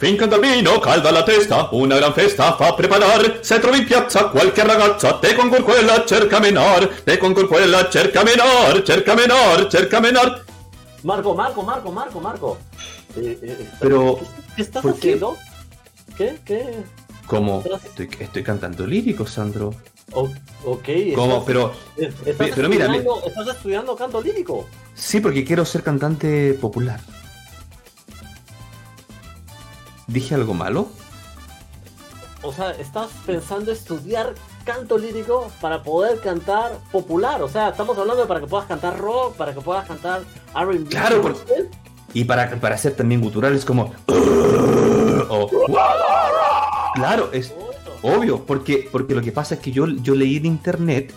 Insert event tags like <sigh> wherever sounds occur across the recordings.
Finca dal vino, calda la testa, una gran festa fa preparar. Se trovi in piazza qualche ragazza, te con quella cerca menor, te con quella cerca menor, cerca menor, cerca menor. Marco, Marco, Marco, Marco, Marco. Eh, eh, Pero, ¿Qué estás haciendo? ¿Qué? ¿Qué? ¿Cómo? Estoy, estoy cantando lírico, Sandro. O- ok. ¿Cómo? estás- Pero, eh, ¿Estás, pero mira, ¿Estás estudiando canto lírico? sí, porque quiero ser cantante popular. ¿Dije algo malo? O sea, estás pensando estudiar canto lírico para poder cantar popular. O sea, estamos hablando de para que puedas cantar rock, para que puedas cantar R&B. Claro, por-. Y para, para hacer también guturales como... o- claro, es obvio, porque, porque lo que pasa es que yo, yo leí en internet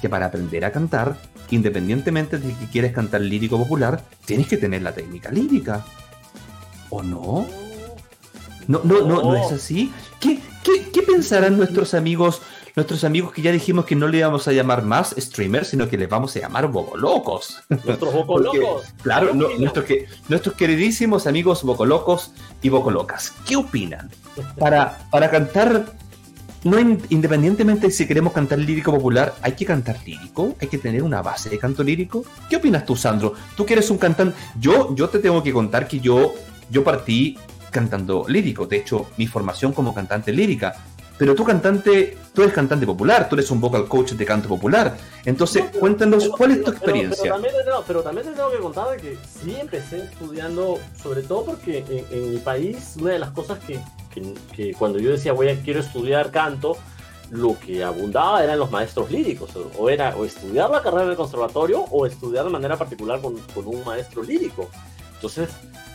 que para aprender a cantar, independientemente de que quieres cantar lírico popular, tienes que tener la técnica lírica. ¿O no? No, no, no, no es así. ¿Qué, qué, qué pensarán nuestros amigos, nuestros amigos que ya dijimos que no le íbamos a llamar más streamers, sino que les vamos a llamar bobolocos? Nuestros <laughs> bocolocos. Claro, ¿Qué no- nuestros, que, nuestros queridísimos amigos bocolocos y bocolocas, ¿qué opinan? Para, para cantar, no in- independientemente de si queremos cantar lírico popular, ¿hay que cantar lírico? ¿Hay que tener una base de canto lírico? ¿Qué opinas tú, Sandro? Tú que eres un cantante... Yo, yo te tengo que contar que yo, yo partí cantando lírico. De hecho, mi formación como cantante lírica. Pero tú cantante, tú eres cantante popular, tú eres un vocal coach de canto popular. Entonces, No, pero- cuéntanos, pero- ¿cuál es tu experiencia? Pero, también te tengo, pero también te tengo que contar que sí empecé estudiando, sobre todo porque en, en mi país, una de las cosas que, que- que cuando yo decía voy a quiero estudiar canto, lo que abundaba eran los maestros líricos, o, era o estudiar la carrera en el conservatorio o estudiar de manera particular con, con un maestro lírico. Entonces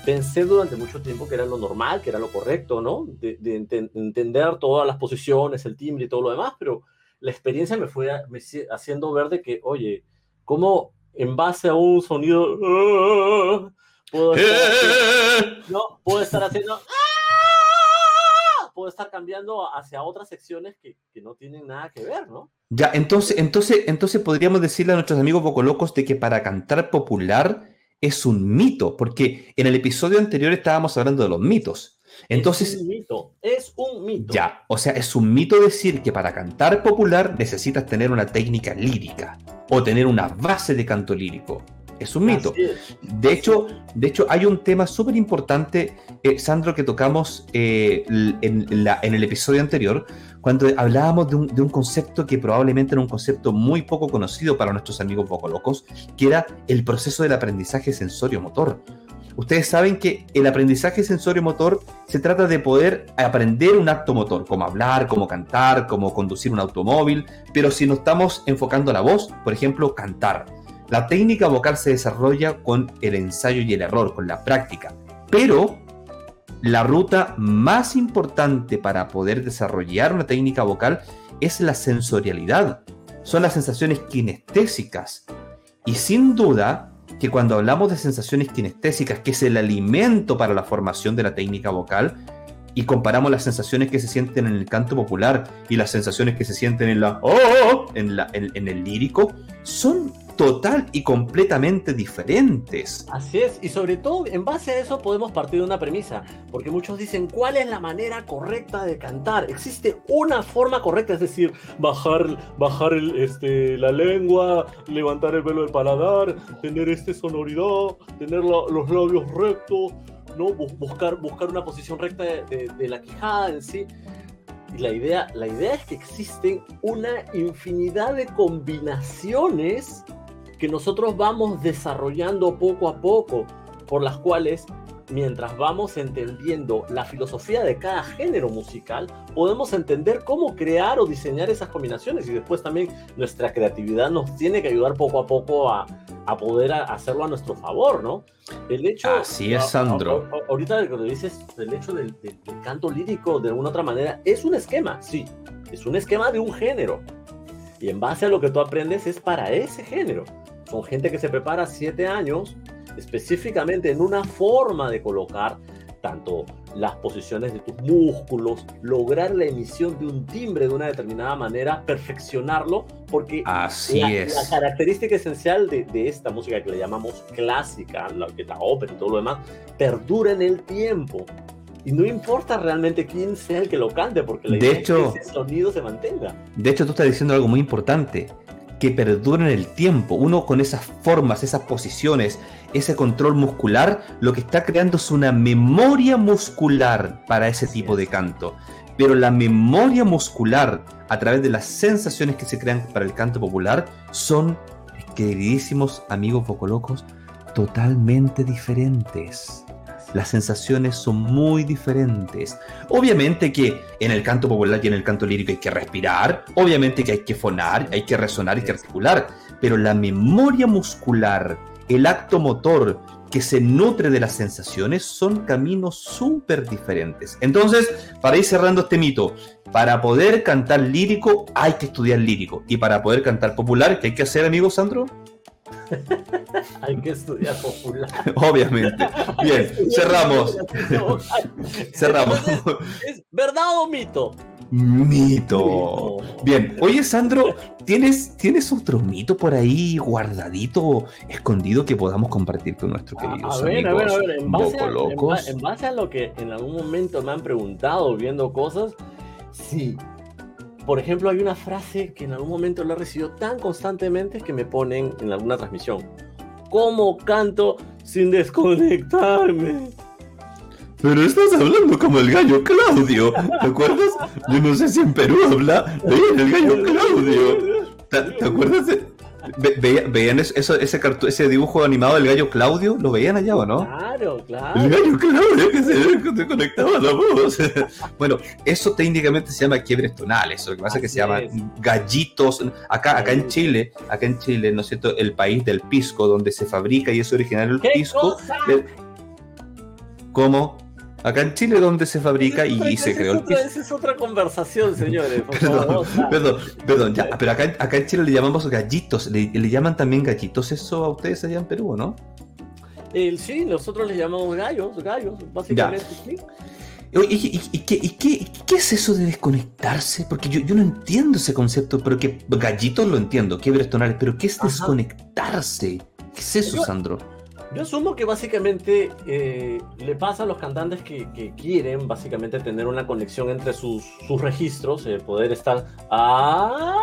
pensé durante mucho tiempo que era lo normal, que era lo correcto, ¿no? De, de enten- entender todas las posiciones, el timbre y todo lo demás, pero la experiencia me fue a- me haciendo ver de que, oye, ¿cómo en base a un sonido ah, puedo estar haciendo, no, puedo estar haciendo ah, puedo estar cambiando hacia otras secciones que, que no tienen nada que ver, ¿no? Ya, entonces, entonces, entonces podríamos decirle a nuestros amigos bocolocos de que para cantar popular es un mito, porque en el episodio anterior estábamos hablando de los mitos. es Entonces, un mito, es un mito. ya, o sea, es un mito decir que para cantar popular necesitas tener una técnica lírica o tener una base de canto lírico. Es un mito. Es. De hecho, de hecho, hay un tema súper importante, eh, Sandro, que tocamos eh, l- en, la- en el episodio anterior, cuando hablábamos de un, concepto que probablemente era un concepto muy poco conocido para nuestros amigos poco locos, que era el proceso del aprendizaje sensorio-motor. Ustedes saben que el aprendizaje sensorio-motor se trata de poder aprender un acto motor, como hablar, como cantar, como conducir un automóvil, pero si nos estamos enfocando a la voz, por ejemplo, cantar. La técnica vocal se desarrolla con el ensayo y el error, con la práctica. Pero la ruta más importante para poder desarrollar una técnica vocal es la sensorialidad. Son las sensaciones kinestésicas. Y sin duda que cuando hablamos de sensaciones kinestésicas, que es el alimento para la formación de la técnica vocal, y comparamos las sensaciones que se sienten en el canto popular y las sensaciones que se sienten en la oh, en, la, en, en el lírico, son total y completamente diferentes. Así es, y sobre todo en base a eso podemos partir de una premisa, porque muchos dicen, ¿cuál es la manera correcta de cantar? Existe una forma correcta, es decir, bajar, bajar el, este, la lengua, levantar el velo del paladar, tener este sonoridad, tener la- los labios rectos, ¿no? Bu- buscar, buscar una posición recta de, de- de la quijada en sí. Y la idea, la idea es que existen una infinidad de combinaciones que nosotros vamos desarrollando poco a poco, por las cuales, mientras vamos entendiendo la filosofía de cada género musical, podemos entender cómo crear o diseñar esas combinaciones y después también nuestra creatividad nos tiene que ayudar poco a poco a, a poder a- hacerlo a nuestro favor, ¿no? El hecho... Así es, Sandro. a- ahorita lo que dices, el hecho del, del- del canto lírico de alguna otra manera es un esquema, sí, es un esquema de un género. Y en base a lo que tú aprendes es para ese género. Son gente que se prepara siete años específicamente en una forma de colocar tanto las posiciones de tus músculos, lograr la emisión de un timbre de una determinada manera, perfeccionarlo, porque Así la, es. la característica esencial de, de esta música que le llamamos clásica, la, que es la ópera y todo lo demás, perdura en el tiempo. Y no importa realmente quién sea el que lo cante, porque la de idea hecho, es que ese sonido se mantenga. De hecho, tú estás diciendo algo muy importante, que perduren el tiempo. Uno con esas formas, esas posiciones, ese control muscular, lo que está creando es una memoria muscular para ese tipo de canto. Pero la memoria muscular, a través de las sensaciones que se crean para el canto popular, son, queridísimos amigos pocolocos, totalmente diferentes las sensaciones son muy diferentes. Obviamente que en el canto popular y en el canto lírico hay que respirar, obviamente que hay que fonar, hay que resonar, hay que articular, pero la memoria muscular, el acto motor que se nutre de las sensaciones son caminos súper diferentes. Entonces, para ir cerrando este mito, para poder cantar lírico hay que estudiar lírico y para poder cantar popular, ¿qué hay que hacer, amigo Sandro? <laughs> Hay que estudiar popular. <laughs> Obviamente. Bien, cerramos. <laughs> cerramos. ¿Es verdad o mito? Mito. Bien, oye Sandro, ¿tienes, ¿tienes otro mito por ahí guardadito, escondido que podamos compartir con nuestro querido a, a ver, a ver, a ver, en base a, en, en base a lo que en algún momento me han preguntado viendo cosas, sí, por ejemplo, hay una frase que en algún momento la he recibido tan constantemente que me ponen en alguna transmisión. ¿Cómo canto sin desconectarme? Pero estás hablando como el gallo Claudio, ¿te acuerdas? Yo no sé si en Perú habla el gallo Claudio. ¿Te, acuerdas de, ¿Veían eso, ese, ese dibujo animado del gallo Claudio? ¿Lo veían allá o no? Claro, claro. El gallo Claudio que se, conectaba la voz. <laughs> bueno, eso técnicamente se llama quiebres tonales. Lo que pasa es que se llama gallitos. Acá, acá en Chile, acá en Chile, ¿no es cierto? El país del pisco, donde se fabrica y es originario el pisco. ¿Cómo? Acá en Chile, donde se fabrica y, se creó el Esa es otra conversación, señores. <laughs> perdón, perdón, perdón, ya, pero acá, acá, en Chile le llamamos gallitos. ¿Le, llaman también gallitos eso a ustedes allá en Perú, no? El, sí, nosotros le llamamos gallos, gallos, básicamente. Sí. ¿Y, y, qué, qué, qué, es eso de desconectarse? Porque yo, yo, no entiendo ese concepto, pero que gallitos lo entiendo, quiebres tonales, pero ¿qué es desconectarse? ¿Qué es eso, Sandro? Yo asumo que básicamente eh, le pasa a los cantantes que, quieren básicamente tener una conexión entre sus, registros, eh, poder estar ¡ah!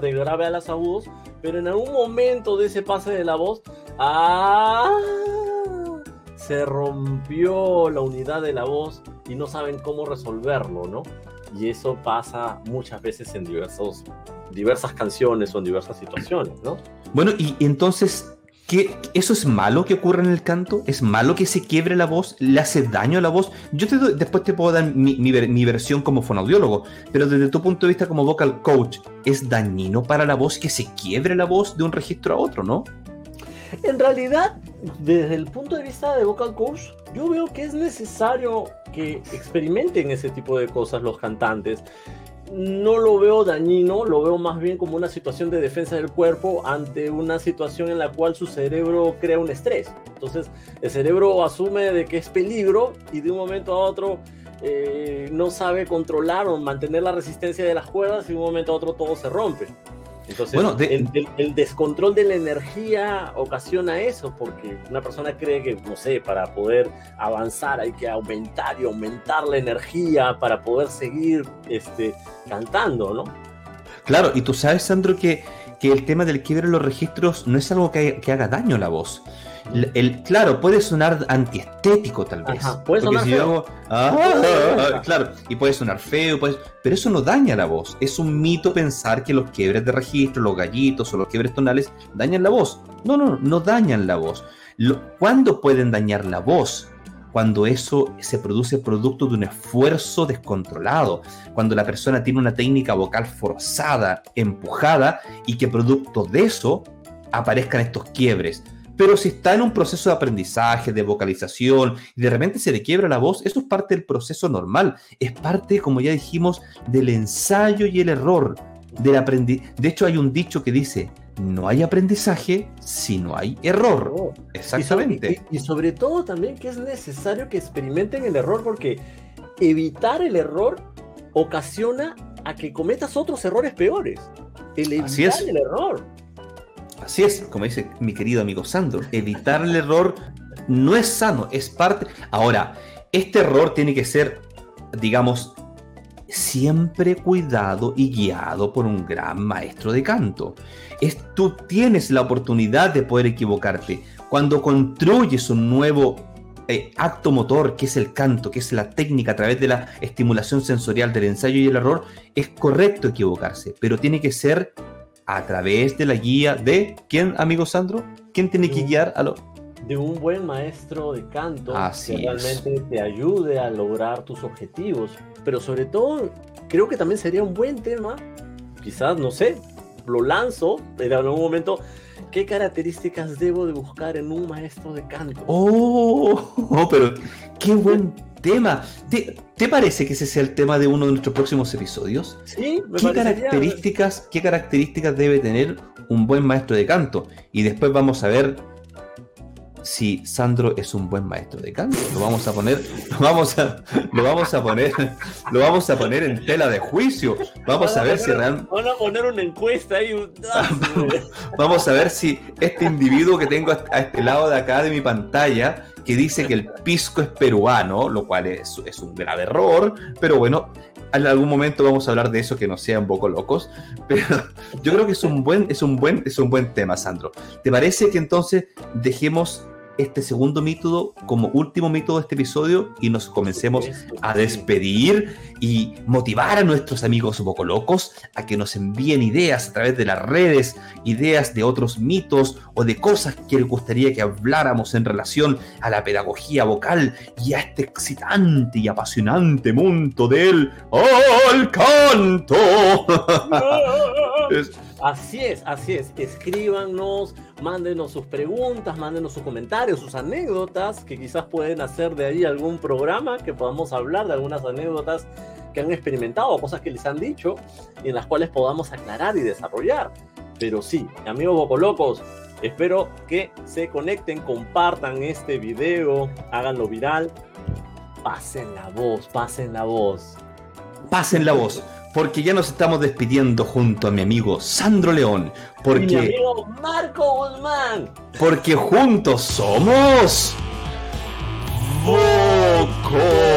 de grave a las agudos, pero en algún momento de ese pase de la voz ¡ah! se rompió la unidad de la voz y no saben cómo resolverlo, ¿no? Y eso pasa muchas veces en diversos, diversas canciones o en diversas situaciones, ¿no? Bueno, y entonces ¿Eso es malo que ocurra en el canto? ¿Es malo que se quiebre la voz? ¿Le hace daño a la voz? Yo después te puedo dar mi, mi, versión como fonaudiólogo, pero desde tu punto de vista como vocal coach, ¿es dañino para la voz que se quiebre la voz de un registro a otro, no? En realidad, desde el punto de vista de vocal coach, yo veo que es necesario que experimenten ese tipo de cosas los cantantes no lo veo dañino, lo veo más bien como una situación de defensa del cuerpo ante una situación en la cual su cerebro crea un estrés. Entonces el cerebro asume de que es peligro y de un momento a otro eh, no sabe controlar o mantener la resistencia de las cuerdas y de un momento a otro todo se rompe. Entonces, bueno, el, descontrol de la energía ocasiona eso, porque una persona cree que, no sé, para poder avanzar hay que aumentar y aumentar la energía para poder seguir este, cantando, ¿no? Claro, y tú sabes, Sandro, que, que el tema del quiebre en los registros no es algo que, que haga daño a la voz. El, claro, puede sonar antiestético tal vez. puede sonar feo. Ah, claro, y puede sonar feo, pero eso no daña la voz. Es un mito pensar que los quiebres de registro, los gallitos o los quiebres tonales dañan la voz. No, no, no dañan la voz. ¿Cuándo pueden dañar la voz? Cuando eso se produce producto de un esfuerzo descontrolado, cuando la persona tiene una técnica vocal forzada, empujada, y que producto de eso aparezcan estos quiebres pero si está en un proceso de aprendizaje, de vocalización, y de repente se le quiebra la voz, eso es parte del proceso normal. Es parte, como ya dijimos, del ensayo y el error. Del aprendi de hecho, hay un dicho que dice, no hay aprendizaje si no hay error. Oh. Exactamente. Y sobre, todo también que es necesario que experimenten el error porque evitar el error ocasiona a que cometas otros errores peores. El evitar el error. Así es, como dice mi querido amigo Sandro, evitar el error no es sano, es parte. Ahora, este error tiene que ser, digamos, siempre cuidado y guiado por un gran maestro de canto. Es, tú tienes la oportunidad de poder equivocarte. Cuando construyes un nuevo eh, acto motor, que es el canto, que es la técnica a través de la estimulación sensorial del ensayo y el error, es correcto equivocarse, pero tiene que ser a través de la guía de quién, amigo Sandro, quién tiene que guiar a lo de un buen maestro de canto Así que realmente te ayude a lograr tus objetivos. Pero sobre todo, creo que también sería un buen tema, quizás, no sé, lo lanzo en algún momento. ¿Qué características debo de buscar en un maestro de canto? Oh, oh pero qué buen tema. ¿Te, parece que ese sea el tema de uno de nuestros próximos episodios? Sí, me ¿Qué características, ¿Qué características debe tener un buen maestro de canto? Y después vamos a ver si Sandro es un buen maestro de canto. Lo vamos a poner, lo vamos a, lo vamos a poner, lo vamos a poner en tela de juicio. Vamos a, ver si realmente. Vamos a poner una encuesta ahí. <laughs> vamos a ver si este individuo que tengo a este lado de acá de mi pantalla, que dice que el pisco es peruano, lo cual es, es un grave error, pero bueno, en algún momento vamos a hablar de eso que no sea un poco locos, pero yo creo que es un buen, es un buen, es un buen tema, Sandro. ¿Te parece que entonces dejemos este segundo método como último método de este episodio y nos comencemos a despedir y motivar a nuestros amigos bocolocos a que nos envíen ideas a través de las redes, ideas de otros mitos o de cosas que les gustaría que habláramos en relación a la pedagogía vocal y a este excitante y apasionante mundo del ¡Al canto. <laughs> Así es, así es. Escríbanos, mándenos sus preguntas, mándenos sus comentarios, sus anécdotas, que quizás pueden hacer de ahí algún programa que podamos hablar de algunas anécdotas que han experimentado, cosas que les han dicho y en las cuales podamos aclarar y desarrollar. Pero sí, amigos bocolocos, espero que se conecten, compartan este video, háganlo viral, pasen la voz, pasen la voz. Pasen la voz porque ya nos estamos despidiendo junto a mi amigo Sandro León. Porque, y mi amigo Marco Guzmán. Porque juntos somos. ¡Voco!